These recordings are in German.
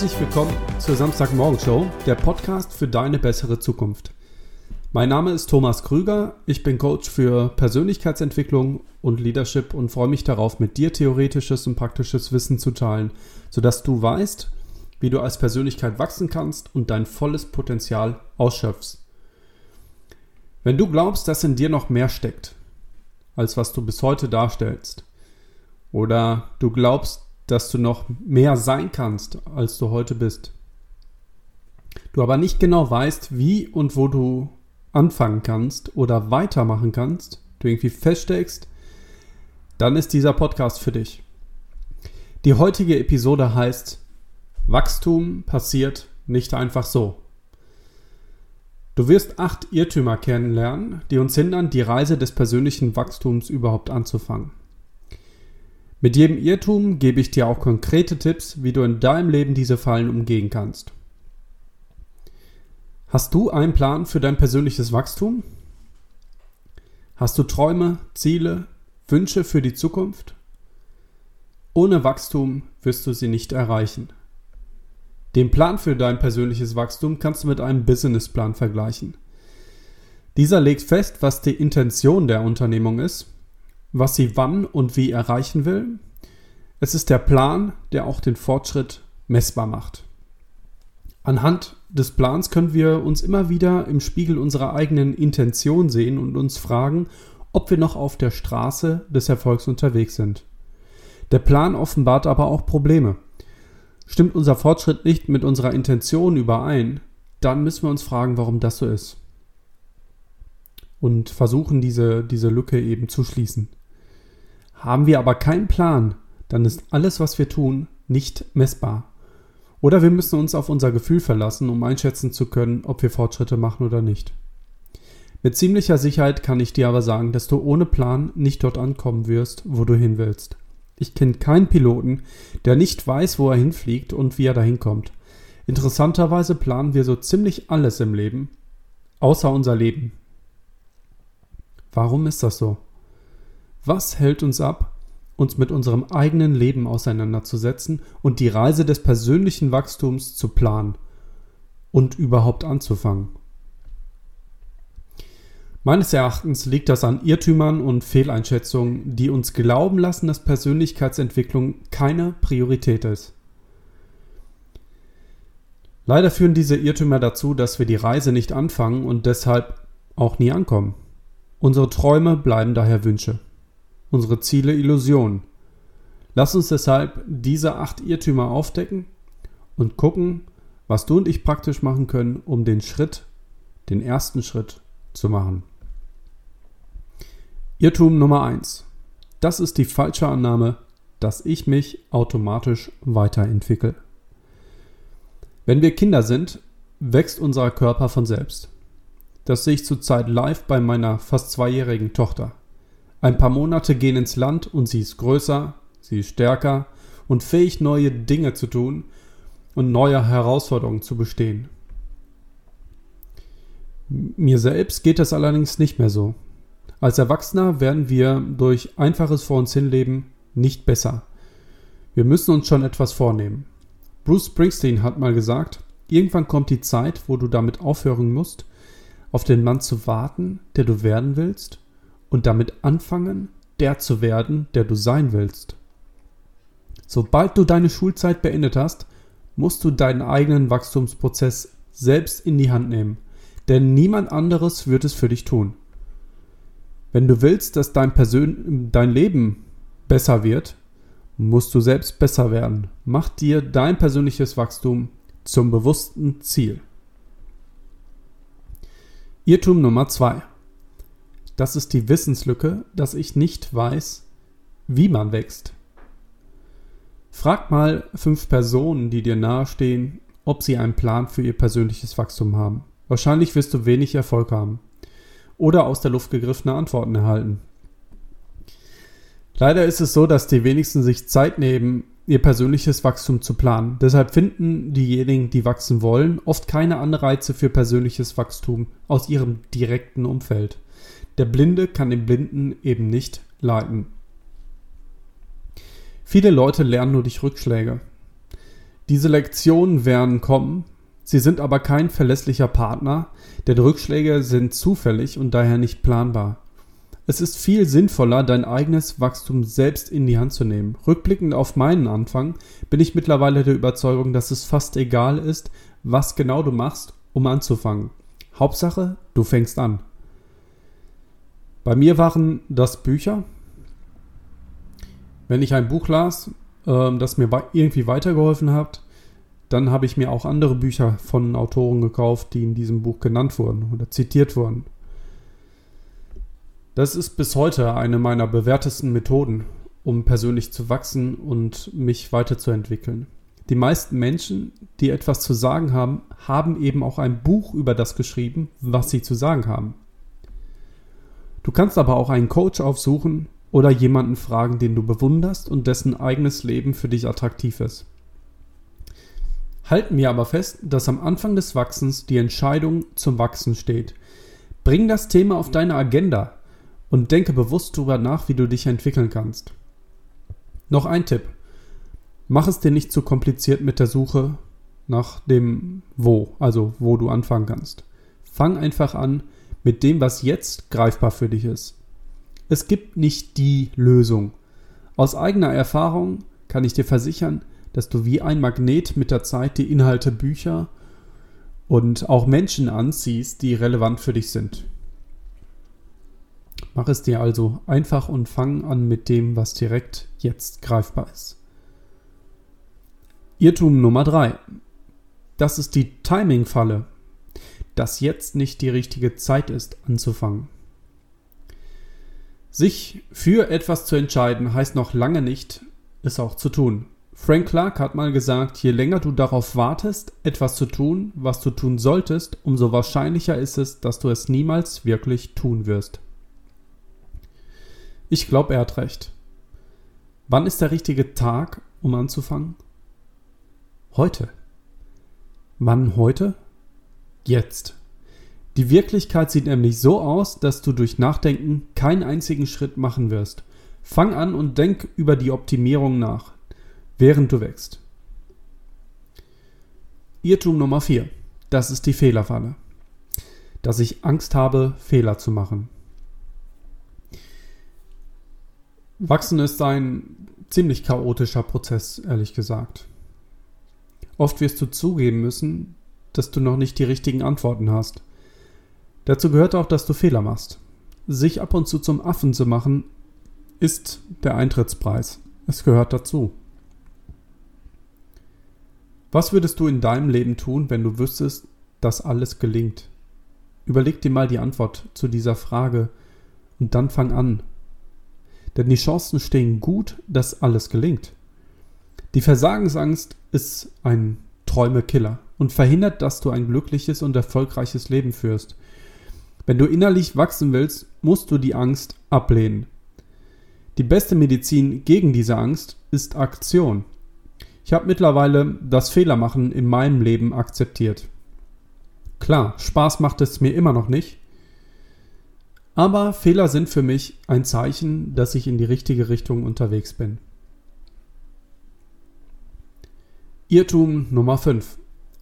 Herzlich willkommen zur Samstagmorgen-Show, der Podcast für deine bessere Zukunft. Mein Name ist Thomas Krüger, ich bin Coach für Persönlichkeitsentwicklung und Leadership und freue mich darauf, mit dir theoretisches und praktisches Wissen zu teilen, sodass du weißt, wie du als Persönlichkeit wachsen kannst und dein volles Potenzial ausschöpfst. Wenn du glaubst, dass in dir noch mehr steckt, als was du bis heute darstellst, oder du glaubst, dass du noch mehr sein kannst, als du heute bist, du aber nicht genau weißt, wie und wo du anfangen kannst oder weitermachen kannst, du irgendwie feststeckst, dann ist dieser Podcast für dich. Die heutige Episode heißt Wachstum passiert nicht einfach so. Du wirst acht Irrtümer kennenlernen, die uns hindern, die Reise des persönlichen Wachstums überhaupt anzufangen. Mit jedem Irrtum gebe ich dir auch konkrete Tipps, wie du in deinem Leben diese Fallen umgehen kannst. Hast du einen Plan für dein persönliches Wachstum? Hast du Träume, Ziele, Wünsche für die Zukunft? Ohne Wachstum wirst du sie nicht erreichen. Den Plan für dein persönliches Wachstum kannst du mit einem Businessplan vergleichen. Dieser legt fest, was die Intention der Unternehmung ist, was sie wann und wie erreichen will. Es ist der Plan, der auch den Fortschritt messbar macht. Anhand des Plans können wir uns immer wieder im Spiegel unserer eigenen Intention sehen und uns fragen, ob wir noch auf der Straße des Erfolgs unterwegs sind. Der Plan offenbart aber auch Probleme. Stimmt unser Fortschritt nicht mit unserer Intention überein, dann müssen wir uns fragen, warum das so ist. Und versuchen, diese, diese Lücke eben zu schließen. Haben wir aber keinen Plan, dann ist alles, was wir tun, nicht messbar. Oder wir müssen uns auf unser Gefühl verlassen, um einschätzen zu können, ob wir Fortschritte machen oder nicht. Mit ziemlicher Sicherheit kann ich dir aber sagen, dass du ohne Plan nicht dort ankommen wirst, wo du hin willst. Ich kenne keinen Piloten, der nicht weiß, wo er hinfliegt und wie er dahin kommt. Interessanterweise planen wir so ziemlich alles im Leben, außer unser Leben. Warum ist das so? Was hält uns ab, uns mit unserem eigenen Leben auseinanderzusetzen und die Reise des persönlichen Wachstums zu planen und überhaupt anzufangen? Meines Erachtens liegt das an Irrtümern und Fehleinschätzungen, die uns glauben lassen, dass Persönlichkeitsentwicklung keine Priorität ist. Leider führen diese Irrtümer dazu, dass wir die Reise nicht anfangen und deshalb auch nie ankommen. Unsere Träume bleiben daher Wünsche, unsere Ziele Illusionen. Lass uns deshalb diese acht Irrtümer aufdecken und gucken, was du und ich praktisch machen können, um den Schritt, den ersten Schritt zu machen. Irrtum Nummer 1. Das ist die falsche Annahme, dass ich mich automatisch weiterentwickle. Wenn wir Kinder sind, wächst unser Körper von selbst. Das sehe ich zurzeit live bei meiner fast zweijährigen Tochter. Ein paar Monate gehen ins Land und sie ist größer, sie ist stärker und fähig, neue Dinge zu tun und neue Herausforderungen zu bestehen. Mir selbst geht das allerdings nicht mehr so. Als Erwachsener werden wir durch einfaches Vor uns hinleben nicht besser. Wir müssen uns schon etwas vornehmen. Bruce Springsteen hat mal gesagt, irgendwann kommt die Zeit, wo du damit aufhören musst, auf den Mann zu warten, der du werden willst, und damit anfangen, der zu werden, der du sein willst. Sobald du deine Schulzeit beendet hast, musst du deinen eigenen Wachstumsprozess selbst in die Hand nehmen, denn niemand anderes wird es für dich tun. Wenn du willst, dass dein, Persön dein Leben besser wird, musst du selbst besser werden. Mach dir dein persönliches Wachstum zum bewussten Ziel. Irrtum Nummer zwei: Das ist die Wissenslücke, dass ich nicht weiß, wie man wächst. Frag mal fünf Personen, die dir nahestehen, ob sie einen Plan für ihr persönliches Wachstum haben. Wahrscheinlich wirst du wenig Erfolg haben oder aus der Luft gegriffene Antworten erhalten. Leider ist es so, dass die wenigsten sich Zeit nehmen, ihr persönliches Wachstum zu planen. Deshalb finden diejenigen, die wachsen wollen, oft keine Anreize für persönliches Wachstum aus ihrem direkten Umfeld. Der Blinde kann den Blinden eben nicht leiten. Viele Leute lernen nur durch Rückschläge. Diese Lektionen werden kommen, sie sind aber kein verlässlicher Partner, denn Rückschläge sind zufällig und daher nicht planbar. Es ist viel sinnvoller, dein eigenes Wachstum selbst in die Hand zu nehmen. Rückblickend auf meinen Anfang bin ich mittlerweile der Überzeugung, dass es fast egal ist, was genau du machst, um anzufangen. Hauptsache, du fängst an. Bei mir waren das Bücher. Wenn ich ein Buch las, ähm, das mir irgendwie weitergeholfen hat, dann habe ich mir auch andere Bücher von Autoren gekauft, die in diesem Buch genannt wurden oder zitiert wurden. Das ist bis heute eine meiner bewährtesten Methoden, um persönlich zu wachsen und mich weiterzuentwickeln. Die meisten Menschen, die etwas zu sagen haben, haben eben auch ein Buch über das geschrieben, was sie zu sagen haben. Du kannst aber auch einen Coach aufsuchen oder jemanden fragen, den du bewunderst und dessen eigenes Leben für dich attraktiv ist. Halten wir aber fest, dass am Anfang des Wachsens die Entscheidung zum Wachsen steht. Bring das Thema auf deine Agenda, und denke bewusst darüber nach, wie du dich entwickeln kannst. Noch ein Tipp. Mach es dir nicht zu kompliziert mit der Suche nach dem Wo, also wo du anfangen kannst. Fang einfach an mit dem, was jetzt greifbar für dich ist. Es gibt nicht die Lösung. Aus eigener Erfahrung kann ich dir versichern, dass du wie ein Magnet mit der Zeit die Inhalte Bücher und auch Menschen anziehst, die relevant für dich sind. Mach es dir also einfach und fang an mit dem, was direkt jetzt greifbar ist. Irrtum Nummer 3. Das ist die Timing-Falle, dass jetzt nicht die richtige Zeit ist, anzufangen. Sich für etwas zu entscheiden, heißt noch lange nicht, es auch zu tun. Frank Clark hat mal gesagt, je länger du darauf wartest, etwas zu tun, was du tun solltest, umso wahrscheinlicher ist es, dass du es niemals wirklich tun wirst. Ich glaube, er hat recht. Wann ist der richtige Tag, um anzufangen? Heute. Wann heute? Jetzt. Die Wirklichkeit sieht nämlich so aus, dass du durch Nachdenken keinen einzigen Schritt machen wirst. Fang an und denk über die Optimierung nach, während du wächst. Irrtum Nummer 4. Das ist die Fehlerfalle. Dass ich Angst habe, Fehler zu machen. Wachsen ist ein ziemlich chaotischer Prozess, ehrlich gesagt. Oft wirst du zugeben müssen, dass du noch nicht die richtigen Antworten hast. Dazu gehört auch, dass du Fehler machst. Sich ab und zu zum Affen zu machen, ist der Eintrittspreis. Es gehört dazu. Was würdest du in deinem Leben tun, wenn du wüsstest, dass alles gelingt? Überleg dir mal die Antwort zu dieser Frage und dann fang an, denn die Chancen stehen gut, dass alles gelingt. Die Versagensangst ist ein Träumekiller und verhindert, dass du ein glückliches und erfolgreiches Leben führst. Wenn du innerlich wachsen willst, musst du die Angst ablehnen. Die beste Medizin gegen diese Angst ist Aktion. Ich habe mittlerweile das Fehlermachen in meinem Leben akzeptiert. Klar, Spaß macht es mir immer noch nicht, aber Fehler sind für mich ein Zeichen, dass ich in die richtige Richtung unterwegs bin. Irrtum Nummer 5.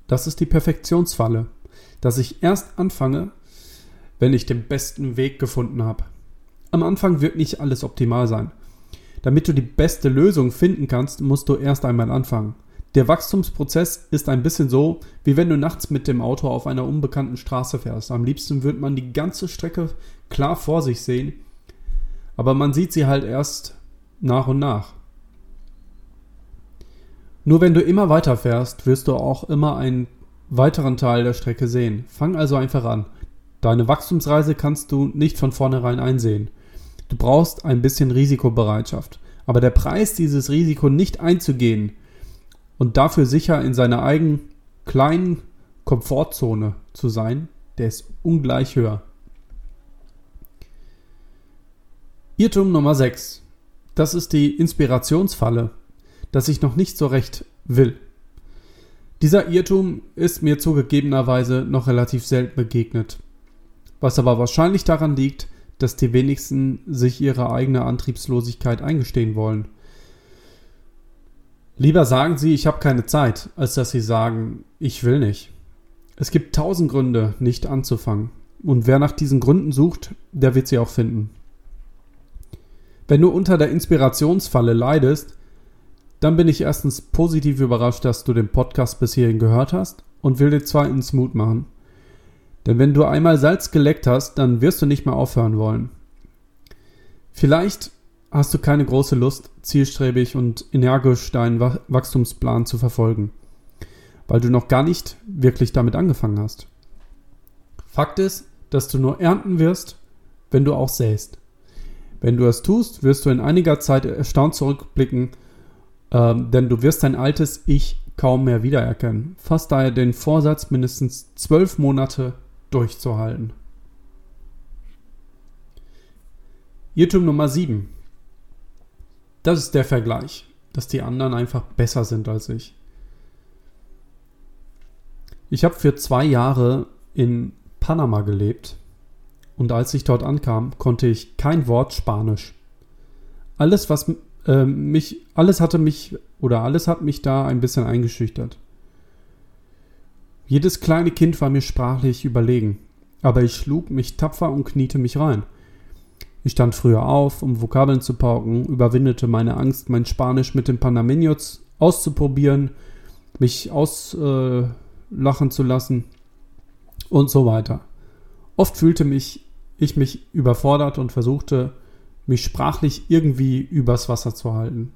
Das ist die Perfektionsfalle, dass ich erst anfange, wenn ich den besten Weg gefunden habe. Am Anfang wird nicht alles optimal sein. Damit du die beste Lösung finden kannst, musst du erst einmal anfangen. Der Wachstumsprozess ist ein bisschen so, wie wenn du nachts mit dem Auto auf einer unbekannten Straße fährst. Am liebsten würde man die ganze Strecke klar vor sich sehen, aber man sieht sie halt erst nach und nach. Nur wenn du immer weiter fährst, wirst du auch immer einen weiteren Teil der Strecke sehen. Fang also einfach an. Deine Wachstumsreise kannst du nicht von vornherein einsehen. Du brauchst ein bisschen Risikobereitschaft. Aber der Preis, dieses Risiko nicht einzugehen, und dafür sicher in seiner eigenen kleinen Komfortzone zu sein, der ist ungleich höher. Irrtum Nummer 6. Das ist die Inspirationsfalle, dass ich noch nicht so recht will. Dieser Irrtum ist mir zugegebenerweise noch relativ selten begegnet, was aber wahrscheinlich daran liegt, dass die wenigsten sich ihre eigene Antriebslosigkeit eingestehen wollen. Lieber sagen Sie, ich habe keine Zeit, als dass Sie sagen, ich will nicht. Es gibt tausend Gründe, nicht anzufangen. Und wer nach diesen Gründen sucht, der wird sie auch finden. Wenn du unter der Inspirationsfalle leidest, dann bin ich erstens positiv überrascht, dass du den Podcast bis hierhin gehört hast und will dir zweitens Mut machen. Denn wenn du einmal Salz geleckt hast, dann wirst du nicht mehr aufhören wollen. Vielleicht hast du keine große Lust, zielstrebig und energisch deinen Wachstumsplan zu verfolgen, weil du noch gar nicht wirklich damit angefangen hast. Fakt ist, dass du nur ernten wirst, wenn du auch säst. Wenn du es tust, wirst du in einiger Zeit erstaunt zurückblicken, ähm, denn du wirst dein altes Ich kaum mehr wiedererkennen. Fass daher den Vorsatz, mindestens zwölf Monate durchzuhalten. Irrtum Nummer 7. Das ist der Vergleich, dass die anderen einfach besser sind als ich. Ich habe für zwei Jahre in Panama gelebt und als ich dort ankam, konnte ich kein Wort Spanisch. Alles, was äh, mich, alles hatte mich oder alles hat mich da ein bisschen eingeschüchtert. Jedes kleine Kind war mir sprachlich überlegen, aber ich schlug mich tapfer und kniete mich rein. Ich stand früher auf, um Vokabeln zu pauken, überwindete meine Angst, mein Spanisch mit den Panameños auszuprobieren, mich auslachen äh, zu lassen und so weiter. Oft fühlte mich ich mich überfordert und versuchte, mich sprachlich irgendwie übers Wasser zu halten.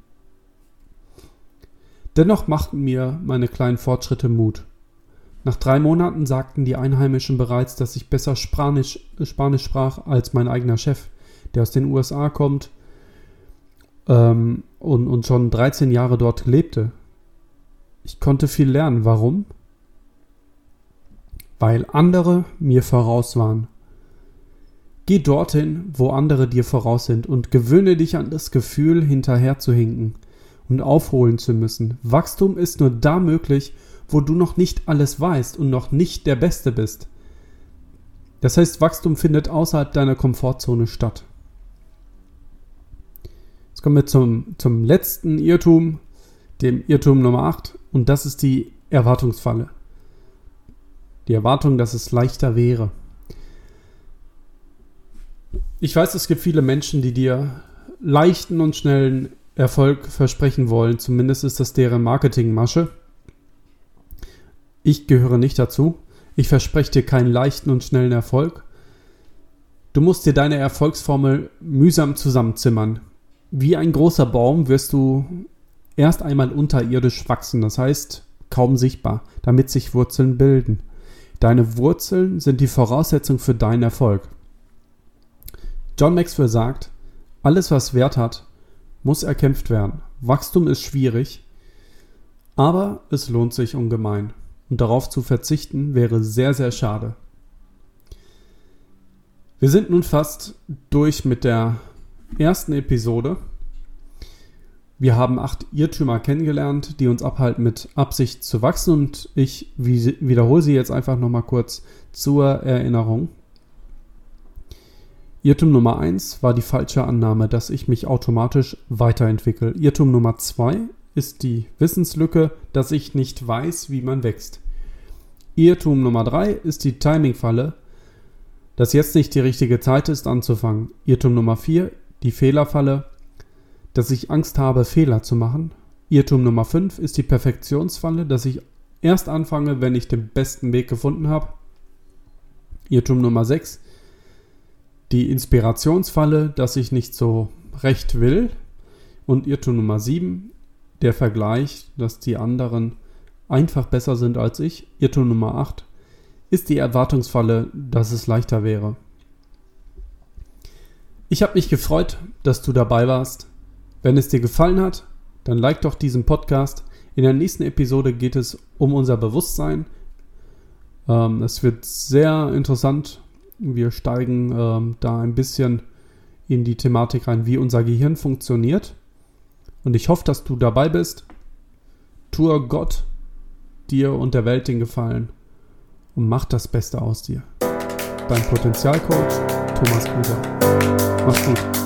Dennoch machten mir meine kleinen Fortschritte Mut. Nach drei Monaten sagten die Einheimischen bereits, dass ich besser Spanisch, Spanisch sprach als mein eigener Chef, der aus den USA kommt ähm, und, und schon 13 Jahre dort lebte. Ich konnte viel lernen. Warum? Weil andere mir voraus waren. Geh dorthin, wo andere dir voraus sind und gewöhne dich an das Gefühl, hinterher zu hinken und aufholen zu müssen. Wachstum ist nur da möglich, wo du noch nicht alles weißt und noch nicht der Beste bist. Das heißt, Wachstum findet außerhalb deiner Komfortzone statt. Jetzt kommen wir zum, zum letzten Irrtum, dem Irrtum Nummer 8, und das ist die Erwartungsfalle. Die Erwartung, dass es leichter wäre. Ich weiß, es gibt viele Menschen, die dir leichten und schnellen Erfolg versprechen wollen. Zumindest ist das deren Marketingmasche. Ich gehöre nicht dazu. Ich verspreche dir keinen leichten und schnellen Erfolg. Du musst dir deine Erfolgsformel mühsam zusammenzimmern. Wie ein großer Baum wirst du erst einmal unterirdisch wachsen, das heißt kaum sichtbar, damit sich Wurzeln bilden. Deine Wurzeln sind die Voraussetzung für deinen Erfolg. John Maxwell sagt, alles was Wert hat, muss erkämpft werden. Wachstum ist schwierig, aber es lohnt sich ungemein. Und darauf zu verzichten wäre sehr, sehr schade. Wir sind nun fast durch mit der ersten Episode. Wir haben acht Irrtümer kennengelernt, die uns abhalten, mit Absicht zu wachsen. Und ich wiederhole sie jetzt einfach nochmal kurz zur Erinnerung. Irrtum Nummer 1 war die falsche Annahme, dass ich mich automatisch weiterentwickle. Irrtum Nummer 2 ist die Wissenslücke, dass ich nicht weiß, wie man wächst. Irrtum Nummer 3 ist die Timingfalle, dass jetzt nicht die richtige Zeit ist anzufangen. Irrtum Nummer 4 die Fehlerfalle, dass ich Angst habe, Fehler zu machen. Irrtum Nummer 5 ist die Perfektionsfalle, dass ich erst anfange, wenn ich den besten Weg gefunden habe. Irrtum Nummer 6 ist die Inspirationsfalle, dass ich nicht so recht will. Und Irrtum Nummer 7, der Vergleich, dass die anderen einfach besser sind als ich. Irrtum Nummer 8 ist die Erwartungsfalle, dass es leichter wäre. Ich habe mich gefreut, dass du dabei warst. Wenn es dir gefallen hat, dann like doch diesen Podcast. In der nächsten Episode geht es um unser Bewusstsein. Ähm, es wird sehr interessant wir steigen ähm, da ein bisschen in die Thematik rein, wie unser Gehirn funktioniert. Und ich hoffe, dass du dabei bist. Tue Gott, dir und der Welt den Gefallen und mach das Beste aus dir. Dein Potenzialcoach Thomas Gruber. Mach's gut.